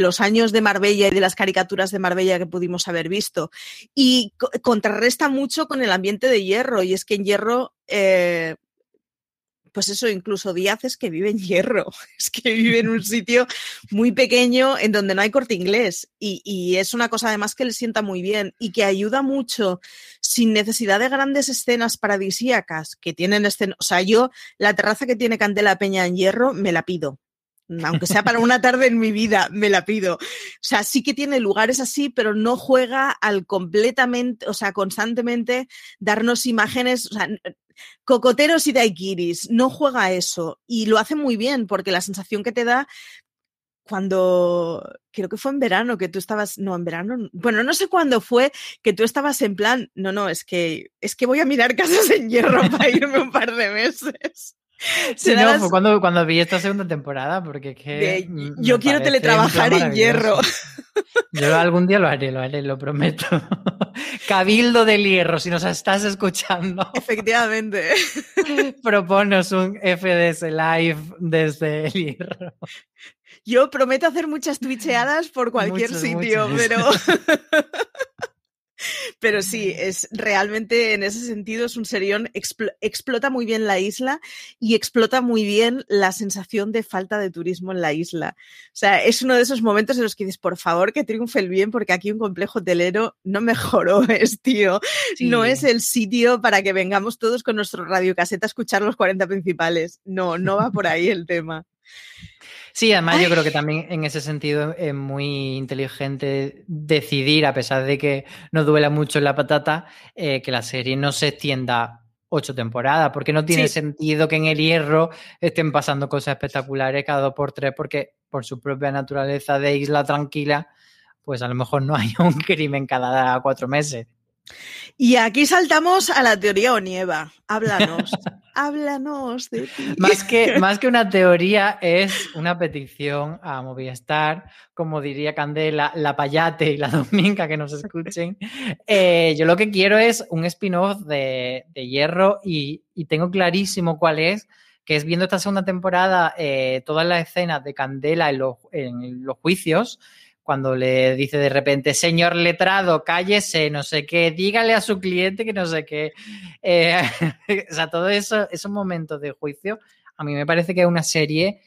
los años de Marbella y de las caricaturas de Marbella que pudimos haber visto. Y co- contrarresta mucho con el ambiente de Hierro, y es que en Hierro, eh, pues eso, incluso Díaz es que vive en Hierro, es que vive en un sitio muy pequeño en donde no hay corte inglés. Y, y es una cosa además que le sienta muy bien y que ayuda mucho sin necesidad de grandes escenas paradisíacas que tienen escenas. O sea, yo la terraza que tiene Candela Peña en Hierro me la pido. Aunque sea para una tarde en mi vida, me la pido. O sea, sí que tiene lugares así, pero no juega al completamente, o sea, constantemente darnos imágenes, o sea, cocoteros y daiquiris, no juega eso. Y lo hace muy bien, porque la sensación que te da cuando, creo que fue en verano, que tú estabas, no, en verano, bueno, no sé cuándo fue, que tú estabas en plan, no, no, es que, es que voy a mirar casas en hierro para irme un par de meses. Sí, no, fue cuando, cuando vi esta segunda temporada, porque es que... de, yo quiero teletrabajar en hierro. Yo algún día lo haré, lo haré, lo prometo. Cabildo del Hierro, si nos estás escuchando, Efectivamente. proponos un FDS Live desde el Hierro. Yo prometo hacer muchas twitcheadas por cualquier Muchas, sitio, muchas. pero. Pero sí, es realmente en ese sentido es un serión, expl- explota muy bien la isla y explota muy bien la sensación de falta de turismo en la isla. O sea, es uno de esos momentos en los que dices, por favor, que triunfe el bien, porque aquí un complejo hotelero no mejoró, es tío. No es el sitio para que vengamos todos con nuestro radiocaseta a escuchar los 40 principales. No, no va por ahí el tema. Sí, además yo creo que también en ese sentido es muy inteligente decidir, a pesar de que nos duela mucho en la patata, eh, que la serie no se extienda ocho temporadas, porque no tiene Sí. sentido que en el hierro estén pasando cosas espectaculares cada dos por tres, porque por su propia naturaleza de isla tranquila, pues a lo mejor no hay un crimen cada cuatro meses. Y aquí saltamos a la teoría Onieva. Háblanos. Háblanos de ti. Más que, más que una teoría, es una petición a Movistar, como diría Candela, la Payate y la Dominga que nos escuchen. Eh, yo lo que quiero es un spin-off de, de Hierro y, y tengo clarísimo cuál es, que es viendo esta segunda temporada eh, todas las escenas de Candela en los, en los juicios, cuando le dice de repente, señor letrado, cállese, no sé qué, dígale a su cliente que no sé qué. Eh, o sea, todo eso, esos momentos de juicio, a mí me parece que es una serie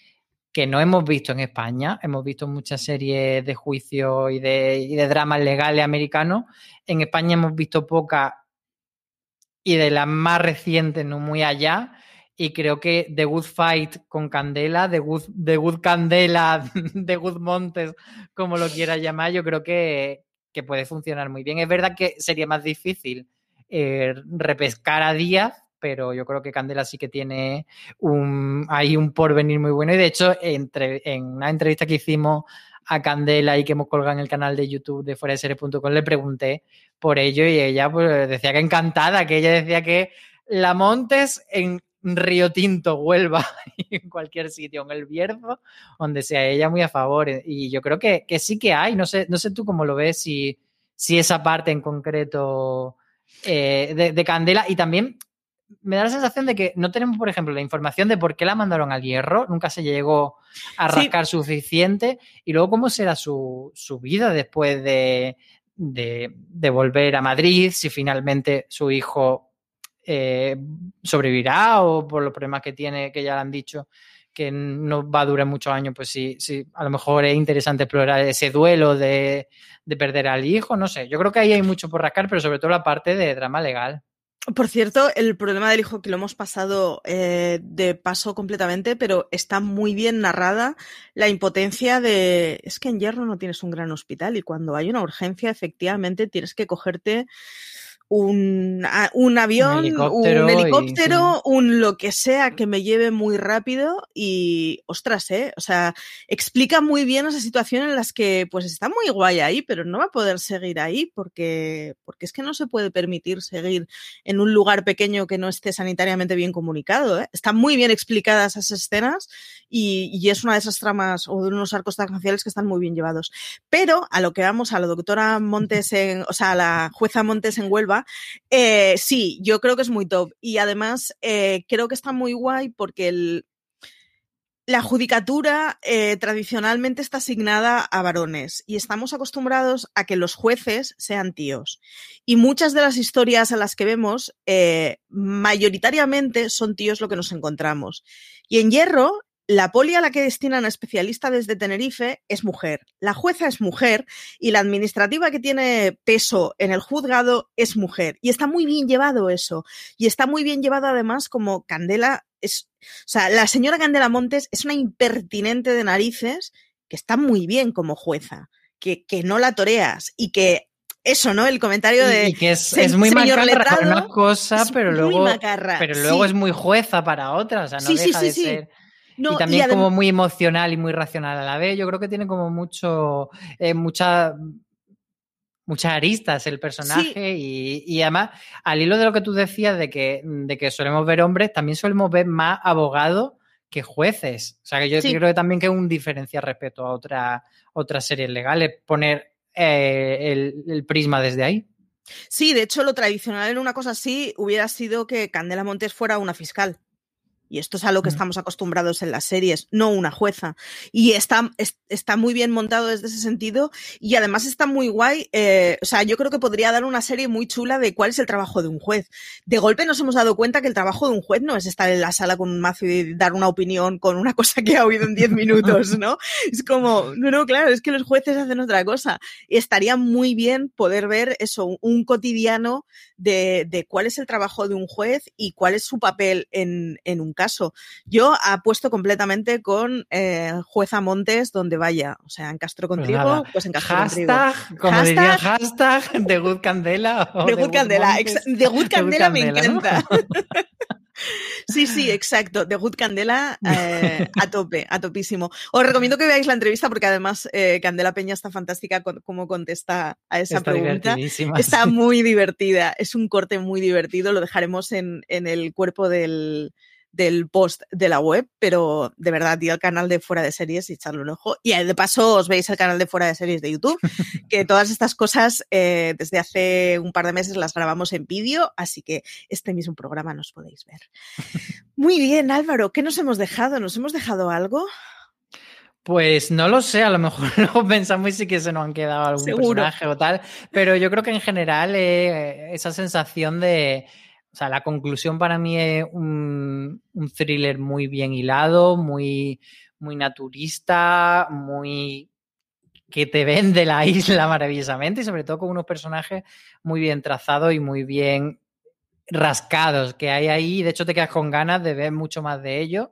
que no hemos visto en España. Hemos visto muchas series de juicio y de, y de dramas legales americanos. En España hemos visto pocas y de las más recientes, no muy allá. Y creo que The Good Fight con Candela, The Good, The Good Candela, The Good Montes, como lo quieras llamar, yo creo que, que puede funcionar muy bien. Es verdad que sería más difícil eh, repescar a Díaz, pero yo creo que Candela sí que tiene un, hay un porvenir muy bueno. Y de hecho, entre, en una entrevista que hicimos a Candela y que hemos colgado en el canal de YouTube de fuera le pregunté por ello y ella pues, decía que encantada, que ella decía que la Montes en Río Tinto, Huelva, en cualquier sitio, en el Bierzo, donde sea ella muy a favor. Y yo creo que, que sí que hay, no sé, no sé tú cómo lo ves, si, si esa parte en concreto eh, de, de, Candela. Y también me da la sensación de que no tenemos, por ejemplo, la información de por qué la mandaron al hierro, nunca se llegó a rascar sí. suficiente. Y luego cómo será su, su vida después de, de, de volver a Madrid, si finalmente su hijo eh, sobrevivirá o por los problemas que tiene, que ya le han dicho que no va a durar muchos años, pues sí, sí, a lo mejor es interesante explorar ese duelo de, de, perder al hijo, no sé, yo creo que ahí hay mucho por rascar, pero sobre todo la parte de drama legal. Por cierto, el problema del hijo que lo hemos pasado eh, de paso completamente, pero está muy bien narrada la impotencia de es que en Hierro no tienes un gran hospital y cuando hay una urgencia efectivamente tienes que cogerte un, un avión, un helicóptero, un, helicóptero un, lo que sea que me lleve muy rápido y, ostras, ¿eh? O sea, explica muy bien esa situación en las que pues está muy guay ahí, pero no va a poder seguir ahí porque, porque es que no se puede permitir seguir en un lugar pequeño que no esté sanitariamente bien comunicado. ¿eh? Están muy bien explicadas esas escenas y, y, es una de esas tramas o de unos arcos tangenciales que están muy bien llevados. Pero a lo que vamos, a la doctora Montes en, o sea, a la jueza Montes en Huelva, eh, sí, yo creo que es muy top. Y además eh, creo que está muy guay porque la judicatura eh, tradicionalmente está asignada a varones y estamos acostumbrados a que los jueces sean tíos. Y muchas de las historias a las que vemos, mayoritariamente son tíos lo que nos encontramos. Y en Hierro, la poli a la que destinan a especialista desde Tenerife es mujer, la jueza es mujer y la administrativa que tiene peso en el juzgado es mujer. Y está muy bien llevado eso. Y está muy bien llevado además como Candela es, o sea, la señora Candela Montes es una impertinente de narices que está muy bien como jueza, que, que no la toreas y que eso, ¿no? El comentario de. Y que es, es muy macarra para una cosa, pero luego, pero luego es muy jueza para otra. O sea, no sí, deja sí, de ser y también como muy emocional y muy racional a la vez. Yo creo que tiene como mucho, eh, mucha, muchas aristas el personaje y, y, además, al hilo de lo que tú decías de que, de que solemos ver hombres, también solemos ver más abogados que jueces. O sea, que yo creo que también que es un diferencial respecto a otra, otras series legales, poner eh, el, el prisma desde ahí. Sí, de hecho, lo tradicional en una cosa así hubiera sido que Candela Montes fuera una fiscal. Y esto es a lo que estamos acostumbrados en las series, no una jueza. Y está, está muy bien montado desde ese sentido y además está muy guay. Eh, o sea, yo creo que podría dar una serie muy chula de cuál es el trabajo de un juez. De golpe nos hemos dado cuenta que el trabajo de un juez no es estar en la sala con un mazo y dar una opinión con una cosa que ha oído en 10 minutos, ¿no? Es como, no, no, claro, es que los jueces hacen otra cosa. Y estaría muy bien poder ver eso, un cotidiano de, de cuál es el trabajo de un juez y cuál es su papel en, en un caso. Yo apuesto completamente con eh, Jueza Montes donde vaya. O sea, en Castro contigo, pues, pues en Castro hashtag, contigo. Como hashtag, diría, hashtag de Good Candela. De Good Candela. De Good Candela me encanta. Sí, sí, exacto. De Good Candela eh, a tope, a topísimo. Os recomiendo que veáis la entrevista porque además eh, Candela Peña está fantástica con cómo contesta a esa está pregunta. Está muy divertida. Es un corte muy divertido. Lo dejaremos en, en el cuerpo del, del post de la web, pero de verdad, ir al canal de Fuera de Series y echarle un ojo. Y de paso os veis el canal de Fuera de Series de YouTube, que todas estas cosas eh, desde hace un par de meses las grabamos en vídeo, así que este mismo programa nos podéis ver. Muy bien, Álvaro, ¿qué nos hemos dejado? ¿Nos hemos dejado algo? Pues no lo sé, a lo mejor lo pensamos y sí que se nos han quedado algún Seguro. personaje o tal, pero yo creo que en general eh, esa sensación de, o sea, la conclusión para mí es un, un thriller muy bien hilado, muy, muy naturista, muy que te vende la isla maravillosamente y sobre todo con unos personajes muy bien trazados y muy bien rascados que hay ahí. De hecho, te quedas con ganas de ver mucho más de ellos.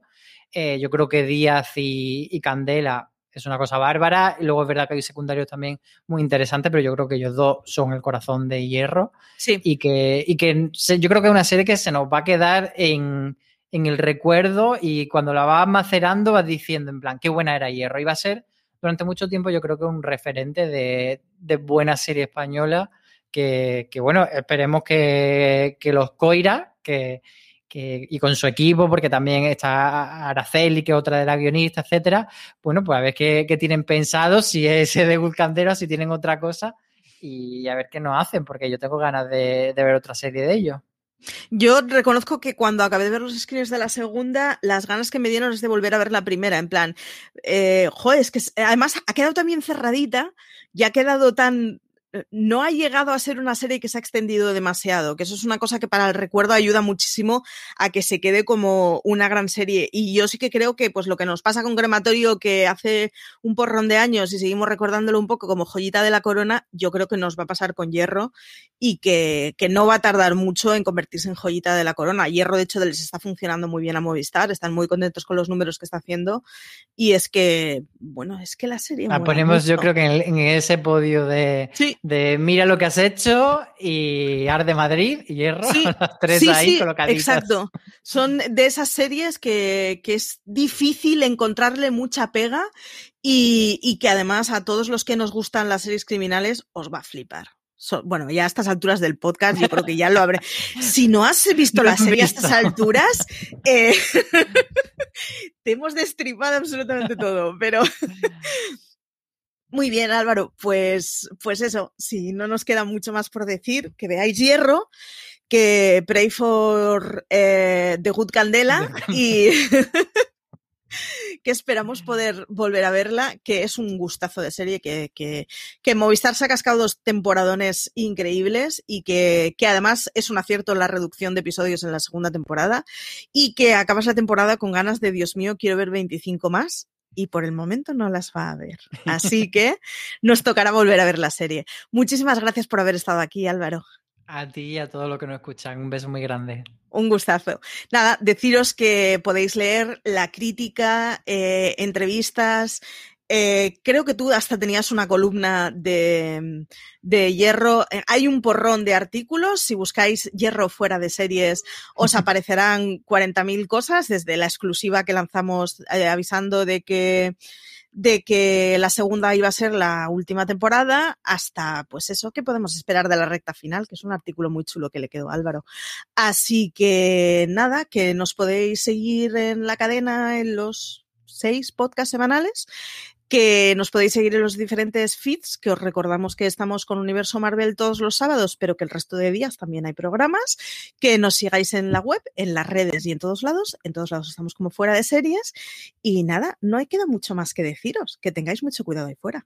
Eh, yo creo que Díaz y, y, Candela es una cosa bárbara. Y luego es verdad que hay secundarios también muy interesantes, pero yo creo que ellos dos son el corazón de hierro. Sí. Y que, y que se, yo creo que es una serie que se nos va a quedar en, en el recuerdo y cuando la vas macerando vas diciendo en plan, qué buena era hierro. Y va a ser durante mucho tiempo yo creo que un referente de, de buena serie española. Que, que bueno, esperemos que, que los Coira, que, y con su equipo, porque también está Araceli, que es otra de las guionistas, etcétera. Bueno, pues a ver qué, tienen pensado, si es de Gulcandera, si tienen otra cosa, y a ver qué nos hacen, porque yo tengo ganas de, de ver otra serie de ellos. Yo reconozco que cuando acabé de ver los screens de la segunda, las ganas que me dieron es de volver a ver la primera, en plan, eh, joder, es que además ha quedado también cerradita y ha quedado tan no ha llegado a ser una serie que se ha extendido demasiado, que eso es una cosa que para el recuerdo ayuda muchísimo a que se quede como una gran serie. Y yo sí que creo que pues lo que nos pasa con Crematorio, que hace un porrón de años y seguimos recordándolo un poco como joyita de la corona, yo creo que nos va a pasar con Hierro y que, que no va a tardar mucho en convertirse en joyita de la corona. Hierro, de hecho, les está funcionando muy bien a Movistar, están muy contentos con los números que está haciendo. Y es que, bueno, es que la serie... La ponemos yo creo que en, en ese podio de... Sí de mira lo que has hecho y Arde Madrid y Hierro, Sí, las tres sí, ahí sí, colocaditas. exacto. Son de esas series que, que es difícil encontrarle mucha pega y, y que además a todos los que nos gustan las series criminales os va a flipar. So- bueno, ya a estas alturas del podcast yo creo que ya lo habré. Si no has visto No la serie a estas alturas, eh, te hemos destripado absolutamente todo, pero... Muy bien, Álvaro. Pues, pues eso, si no nos queda mucho más por decir, que veáis Hierro, que Pray for eh, The Good Candela y que esperamos poder volver a verla, que es un gustazo de serie, que, que, que Movistar se ha cascado dos temporadones increíbles y que, que además es un acierto la reducción de episodios en la segunda temporada y que acabas la temporada con ganas de, Dios mío, quiero ver 25 más y por el momento no las va a ver. Así que nos tocará volver a ver la serie. Muchísimas gracias por haber estado aquí, Álvaro. A ti y a todos los que nos escuchan. Un beso muy grande. Un gustazo. Nada, deciros que podéis leer la crítica, eh, entrevistas. eh, creo que tú hasta tenías una columna de, de hierro. Eh, Hay un porrón de artículos. Si buscáis hierro fuera de series, os aparecerán 40.000 cosas, desde la exclusiva que lanzamos avisando de que de que la segunda iba a ser la última temporada, hasta pues eso que podemos esperar de la recta final, que es un artículo muy chulo que le quedó Álvaro. Así que nada, que nos podéis seguir en la cadena en los seis podcasts semanales, que nos podéis seguir en los diferentes feeds, que os recordamos que estamos con Universo Marvel todos los sábados, pero que el resto de días también hay programas, que nos sigáis en la web, en las redes y en todos lados, en todos lados estamos como fuera de series, y nada, no hay queda mucho más que deciros, que tengáis mucho cuidado ahí fuera.